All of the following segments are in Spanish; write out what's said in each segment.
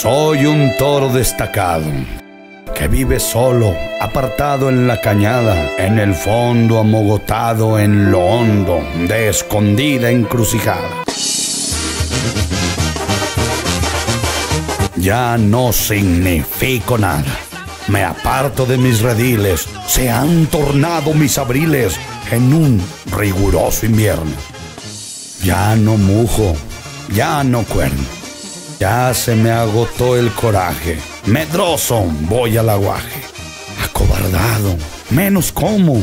Soy un toro destacado que vive solo, apartado en la cañada, en el fondo amogotado en lo hondo de escondida encrucijada. Ya no significo nada. Me aparto de mis rediles, se han tornado mis abriles en un riguroso invierno. Ya no mujo, ya no cuerno, ya se me agotó el coraje. Medroso voy al aguaje, acobardado, menos como.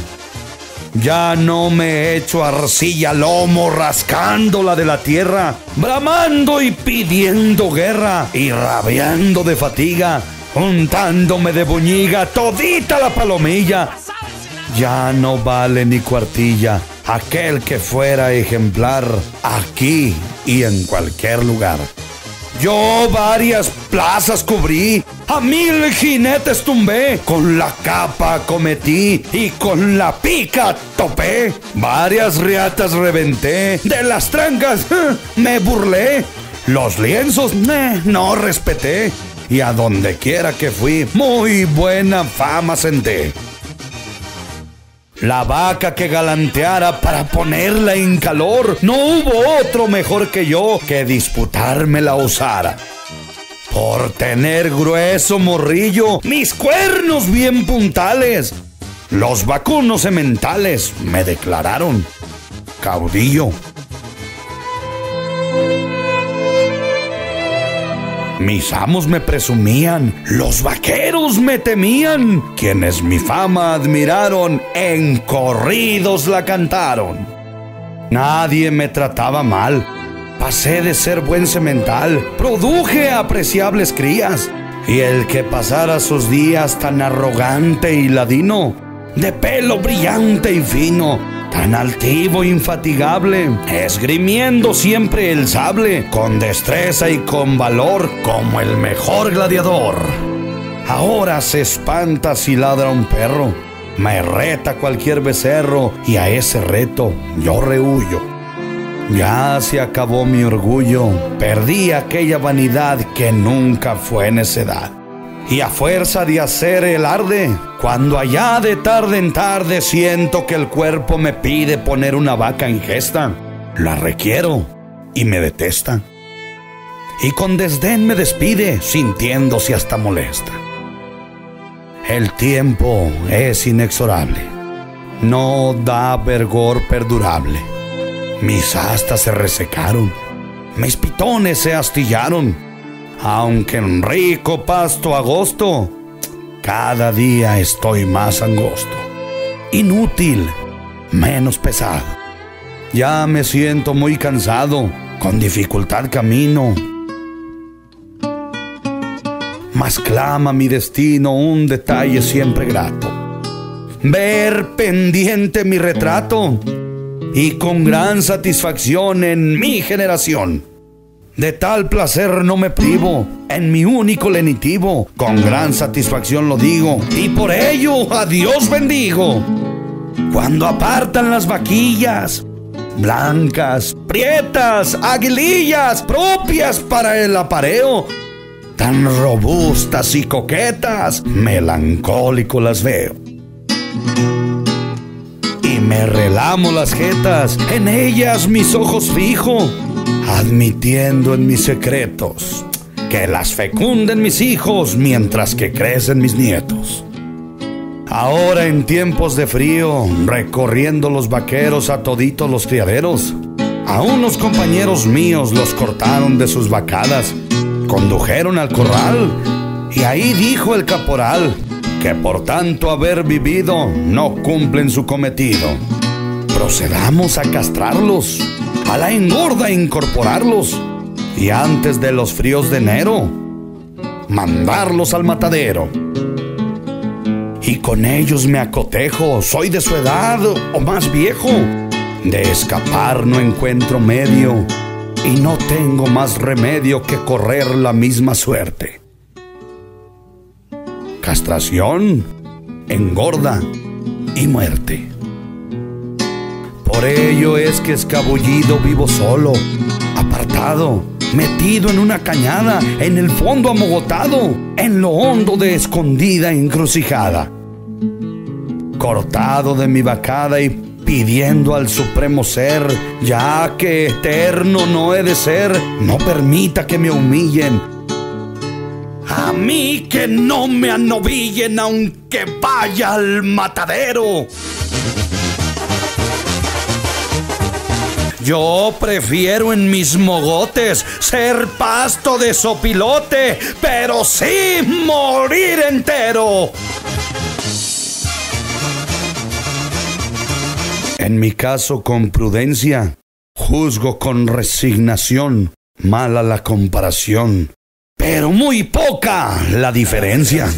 Ya no me echo arcilla lomo rascándola de la tierra, bramando y pidiendo guerra y rabiando de fatiga, juntándome de buñiga todita la palomilla. Ya no vale ni cuartilla aquel que fuera ejemplar aquí y en cualquier lugar. Yo varias plazas cubrí, a mil jinetes tumbé, con la capa cometí y con la pica topé. Varias riatas reventé, de las trancas me burlé. Los lienzos no respeté y a donde quiera que fui, muy buena fama senté. La vaca que galanteara para ponerla en calor, no hubo otro mejor que yo que disputarme la. Por tener grueso morrillo, mis cuernos bien puntales, los vacunos sementales me declararon caudillo. Mis amos me presumían, los vaqueros me temían, quienes mi fama admiraron, en corridos la cantaron. Nadie me trataba mal, pasé de ser buen semental, produje apreciables crías, y el que pasara sus días tan arrogante y ladino, de pelo brillante y fino, tan altivo infatigable, esgrimiendo siempre el sable, con destreza y con valor, como el mejor gladiador. Ahora se espanta si ladra un perro, me reta cualquier becerro, y a ese reto yo rehuyo. Ya se acabó mi orgullo, perdí aquella vanidad que nunca fue necedad y a fuerza de hacer el arde, cuando allá de tarde en tarde siento que el cuerpo me pide poner una vaca en gesta, la requiero y me detesta. Y con desdén me despide, sintiéndose hasta molesta. El tiempo es inexorable, no da vergor perdurable. Mis astas se resecaron, mis pitones se astillaron aunque en rico pasto agosto, cada día estoy más angosto, inútil, menos pesado. Ya me siento muy cansado, con dificultad camino. Mas clama mi destino un detalle siempre grato. Ver pendiente mi retrato y con gran satisfacción en mi generación de tal placer no me privo, en mi único lenitivo, con gran satisfacción lo digo, y por ello a Dios bendigo. Cuando apartan las vaquillas, blancas, prietas, aguilillas, propias para el apareo, tan robustas y coquetas, melancólico las veo. Y me relamo las jetas, en ellas mis ojos fijo admitiendo en mis secretos que las fecunden mis hijos mientras que crecen mis nietos. Ahora en tiempos de frío, recorriendo los vaqueros a toditos los criaderos, a unos compañeros míos los cortaron de sus vacadas, condujeron al corral y ahí dijo el caporal que por tanto haber vivido no cumplen su cometido. Procedamos a castrarlos a la engorda incorporarlos y antes de los fríos de enero, mandarlos al matadero. Y con ellos me acotejo, soy de su edad o más viejo. De escapar no encuentro medio y no tengo más remedio que correr la misma suerte. Castración, engorda y muerte. Por ello es que escabullido vivo solo, apartado, metido en una cañada, en el fondo amogotado, en lo hondo de escondida encrucijada. Cortado de mi vacada y pidiendo al supremo ser, ya que eterno no he de ser, no permita que me humillen. A mí que no me anovillen aunque vaya al matadero. Yo prefiero en mis mogotes ser pasto de sopilote, pero sí morir entero. En mi caso, con prudencia, juzgo con resignación, mala la comparación, pero muy poca la diferencia.